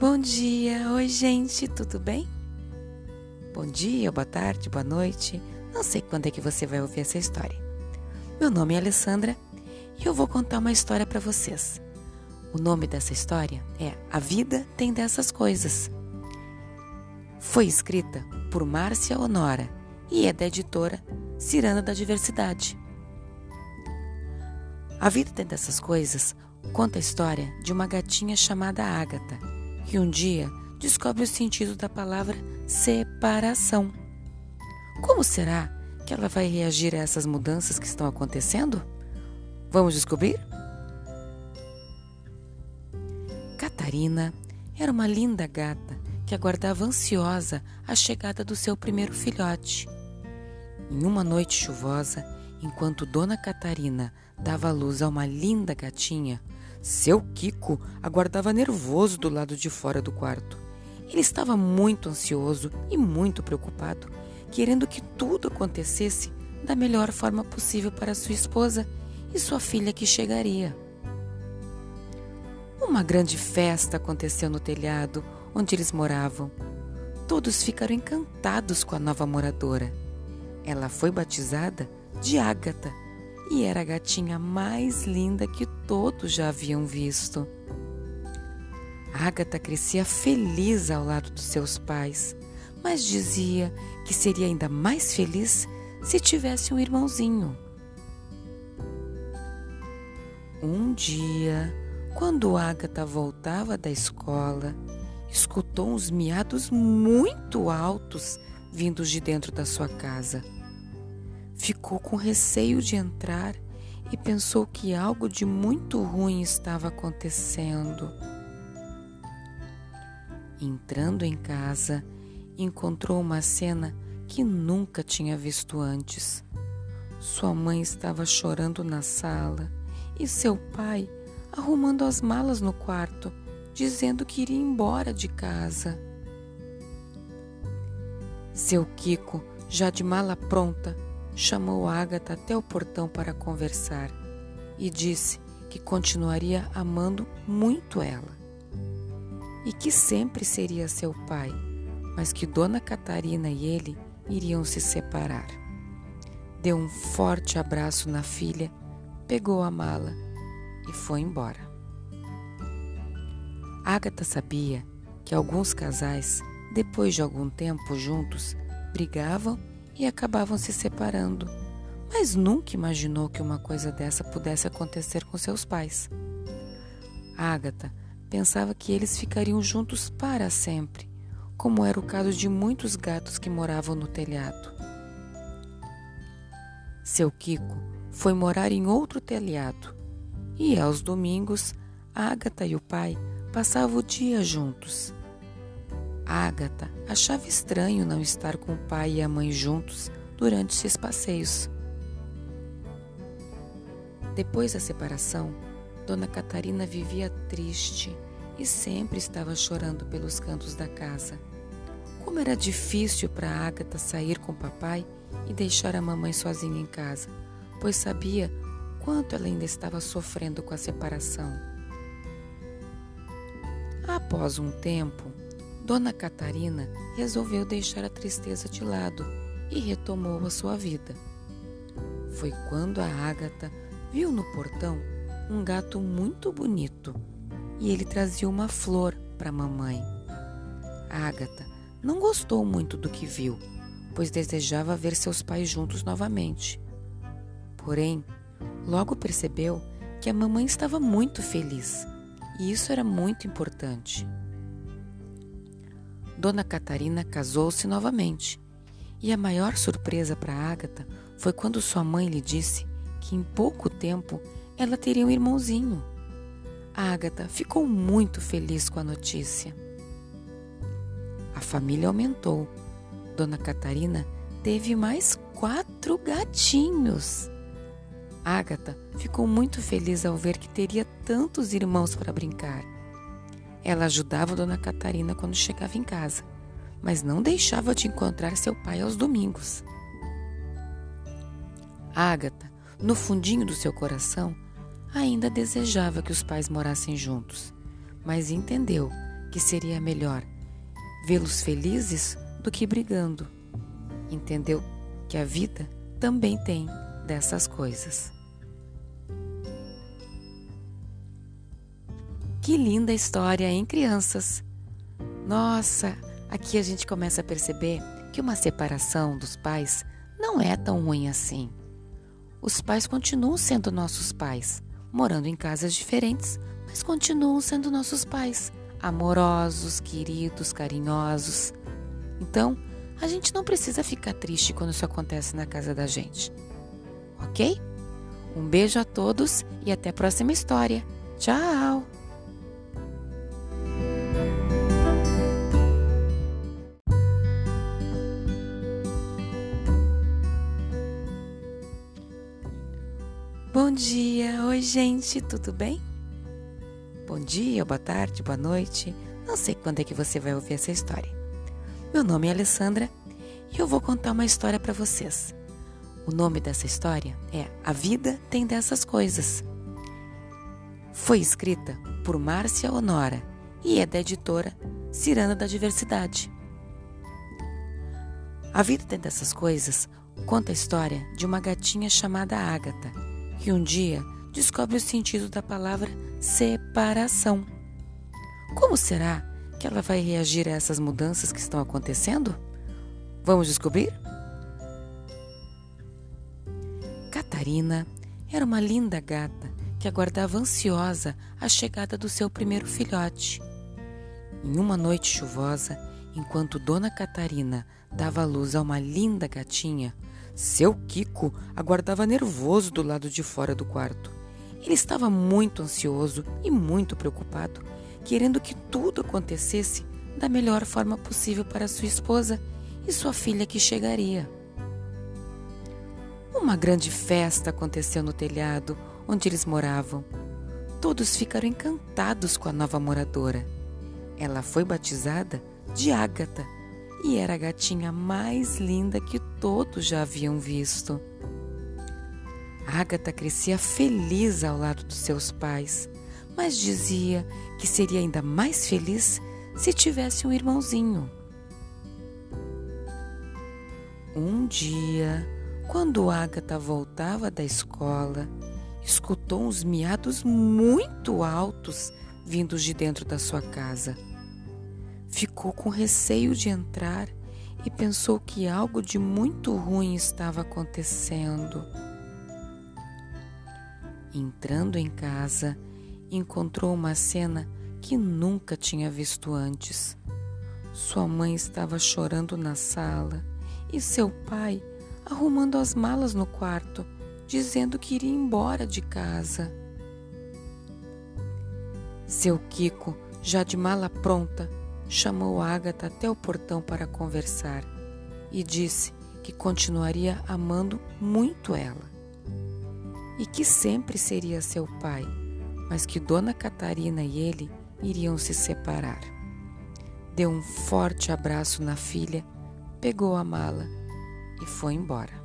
Bom dia, oi gente, tudo bem? Bom dia, boa tarde, boa noite. Não sei quando é que você vai ouvir essa história. Meu nome é Alessandra e eu vou contar uma história para vocês. O nome dessa história é A Vida Tem Dessas Coisas. Foi escrita por Márcia Honora e é da editora Ciranda da Diversidade. A Vida Tem Dessas Coisas conta a história de uma gatinha chamada Ágata que um dia descobre o sentido da palavra separação. Como será que ela vai reagir a essas mudanças que estão acontecendo? Vamos descobrir? Catarina era uma linda gata que aguardava ansiosa a chegada do seu primeiro filhote. Em uma noite chuvosa, enquanto Dona Catarina dava luz a uma linda gatinha, seu Kiko aguardava nervoso do lado de fora do quarto. Ele estava muito ansioso e muito preocupado, querendo que tudo acontecesse da melhor forma possível para sua esposa e sua filha que chegaria. Uma grande festa aconteceu no telhado onde eles moravam. Todos ficaram encantados com a nova moradora. Ela foi batizada de Ágata e era a gatinha mais linda que todos já haviam visto. Agatha crescia feliz ao lado dos seus pais, mas dizia que seria ainda mais feliz se tivesse um irmãozinho. Um dia, quando Agatha voltava da escola, escutou uns miados muito altos vindos de dentro da sua casa. Ficou com receio de entrar e pensou que algo de muito ruim estava acontecendo. Entrando em casa, encontrou uma cena que nunca tinha visto antes. Sua mãe estava chorando na sala e seu pai arrumando as malas no quarto, dizendo que iria embora de casa. Seu Kiko, já de mala pronta, chamou Ágata até o portão para conversar e disse que continuaria amando muito ela e que sempre seria seu pai, mas que Dona Catarina e ele iriam se separar. Deu um forte abraço na filha, pegou a mala e foi embora. Ágata sabia que alguns casais, depois de algum tempo juntos, brigavam e acabavam se separando, mas nunca imaginou que uma coisa dessa pudesse acontecer com seus pais. Ágata pensava que eles ficariam juntos para sempre, como era o caso de muitos gatos que moravam no telhado. Seu Kiko foi morar em outro telhado e aos domingos Ágata e o pai passavam o dia juntos. Ágata achava estranho não estar com o pai e a mãe juntos durante esses passeios. Depois da separação, Dona Catarina vivia triste e sempre estava chorando pelos cantos da casa. Como era difícil para Ágata sair com o papai e deixar a mamãe sozinha em casa, pois sabia quanto ela ainda estava sofrendo com a separação. Após um tempo, Dona Catarina resolveu deixar a tristeza de lado e retomou a sua vida. Foi quando a Ágata viu no portão um gato muito bonito e ele trazia uma flor para a mamãe. A Ágata não gostou muito do que viu, pois desejava ver seus pais juntos novamente. Porém, logo percebeu que a mamãe estava muito feliz e isso era muito importante. Dona Catarina casou-se novamente. E a maior surpresa para Ágata foi quando sua mãe lhe disse que em pouco tempo ela teria um irmãozinho. Ágata ficou muito feliz com a notícia. A família aumentou. Dona Catarina teve mais quatro gatinhos. Ágata ficou muito feliz ao ver que teria tantos irmãos para brincar. Ela ajudava Dona Catarina quando chegava em casa, mas não deixava de encontrar seu pai aos domingos. Ágata, no fundinho do seu coração, ainda desejava que os pais morassem juntos, mas entendeu que seria melhor vê-los felizes do que brigando. Entendeu que a vida também tem dessas coisas. Que linda história, hein, crianças? Nossa, aqui a gente começa a perceber que uma separação dos pais não é tão ruim assim. Os pais continuam sendo nossos pais, morando em casas diferentes, mas continuam sendo nossos pais, amorosos, queridos, carinhosos. Então, a gente não precisa ficar triste quando isso acontece na casa da gente. Ok? Um beijo a todos e até a próxima história. Tchau! Bom dia, oi gente, tudo bem? Bom dia, boa tarde, boa noite. Não sei quando é que você vai ouvir essa história. Meu nome é Alessandra e eu vou contar uma história para vocês. O nome dessa história é A Vida Tem Dessas Coisas. Foi escrita por Márcia Honora e é da editora Ciranda da Diversidade. A Vida Tem Dessas Coisas conta a história de uma gatinha chamada Ágata que um dia descobre o sentido da palavra separação. Como será que ela vai reagir a essas mudanças que estão acontecendo? Vamos descobrir? Catarina era uma linda gata que aguardava ansiosa a chegada do seu primeiro filhote. Em uma noite chuvosa, enquanto Dona Catarina dava luz a uma linda gatinha, seu Kiko aguardava nervoso do lado de fora do quarto. Ele estava muito ansioso e muito preocupado, querendo que tudo acontecesse da melhor forma possível para sua esposa e sua filha que chegaria. Uma grande festa aconteceu no telhado onde eles moravam. Todos ficaram encantados com a nova moradora. Ela foi batizada de Ágata e era a gatinha mais linda que todos já haviam visto. Ágata crescia feliz ao lado dos seus pais, mas dizia que seria ainda mais feliz se tivesse um irmãozinho. Um dia, quando Ágata voltava da escola, escutou uns miados muito altos vindos de dentro da sua casa. Ficou com receio de entrar e pensou que algo de muito ruim estava acontecendo. Entrando em casa, encontrou uma cena que nunca tinha visto antes. Sua mãe estava chorando na sala e seu pai arrumando as malas no quarto, dizendo que iria embora de casa. Seu Kiko, já de mala pronta, chamou Ágata até o portão para conversar e disse que continuaria amando muito ela e que sempre seria seu pai, mas que Dona Catarina e ele iriam se separar. Deu um forte abraço na filha, pegou a mala e foi embora.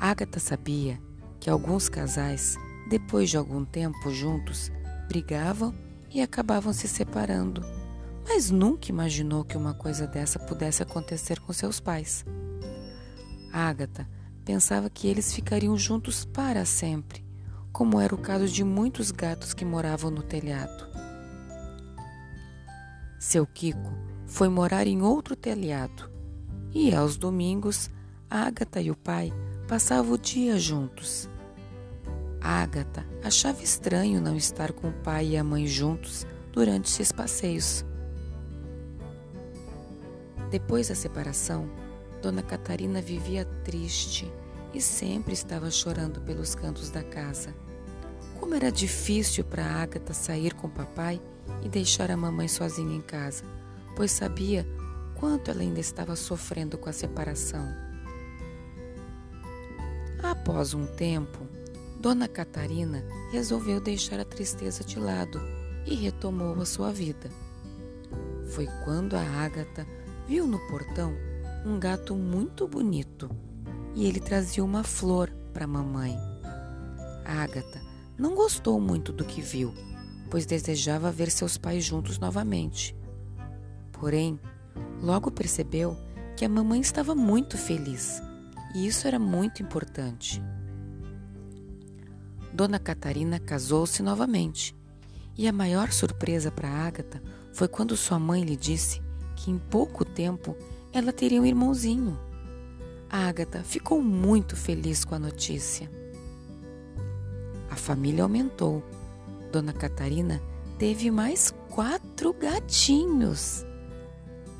Ágata sabia que alguns casais, depois de algum tempo juntos, brigavam e acabavam se separando, mas nunca imaginou que uma coisa dessa pudesse acontecer com seus pais. Ágata pensava que eles ficariam juntos para sempre, como era o caso de muitos gatos que moravam no telhado. Seu Kiko foi morar em outro telhado e, aos domingos, Ágata e o pai passavam o dia juntos. Ágata achava estranho não estar com o pai e a mãe juntos durante esses passeios. Depois da separação, Dona Catarina vivia triste e sempre estava chorando pelos cantos da casa. Como era difícil para Ágata sair com o papai e deixar a mamãe sozinha em casa, pois sabia quanto ela ainda estava sofrendo com a separação. Após um tempo, Dona Catarina resolveu deixar a tristeza de lado e retomou a sua vida. Foi quando a Ágata viu no portão um gato muito bonito e ele trazia uma flor para a mamãe. Ágata não gostou muito do que viu, pois desejava ver seus pais juntos novamente. Porém, logo percebeu que a mamãe estava muito feliz e isso era muito importante. Dona Catarina casou-se novamente e a maior surpresa para Ágata foi quando sua mãe lhe disse que em pouco tempo ela teria um irmãozinho. Ágata ficou muito feliz com a notícia. A família aumentou. Dona Catarina teve mais quatro gatinhos.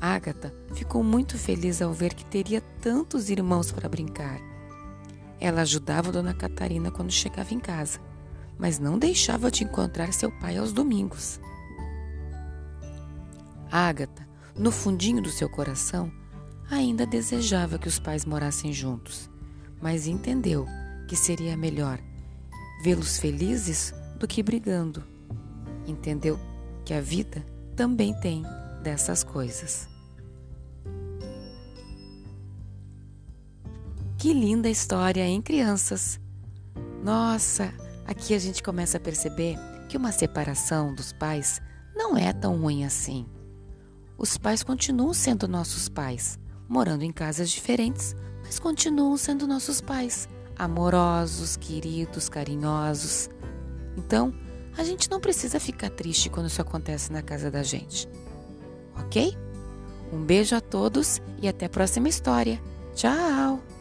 Ágata ficou muito feliz ao ver que teria tantos irmãos para brincar. Ela ajudava Dona Catarina quando chegava em casa, mas não deixava de encontrar seu pai aos domingos. Ágata, no fundinho do seu coração, ainda desejava que os pais morassem juntos, mas entendeu que seria melhor vê-los felizes do que brigando. Entendeu que a vida também tem dessas coisas. Que linda história, hein, crianças? Nossa, aqui a gente começa a perceber que uma separação dos pais não é tão ruim assim. Os pais continuam sendo nossos pais, morando em casas diferentes, mas continuam sendo nossos pais, amorosos, queridos, carinhosos. Então, a gente não precisa ficar triste quando isso acontece na casa da gente. Ok? Um beijo a todos e até a próxima história. Tchau!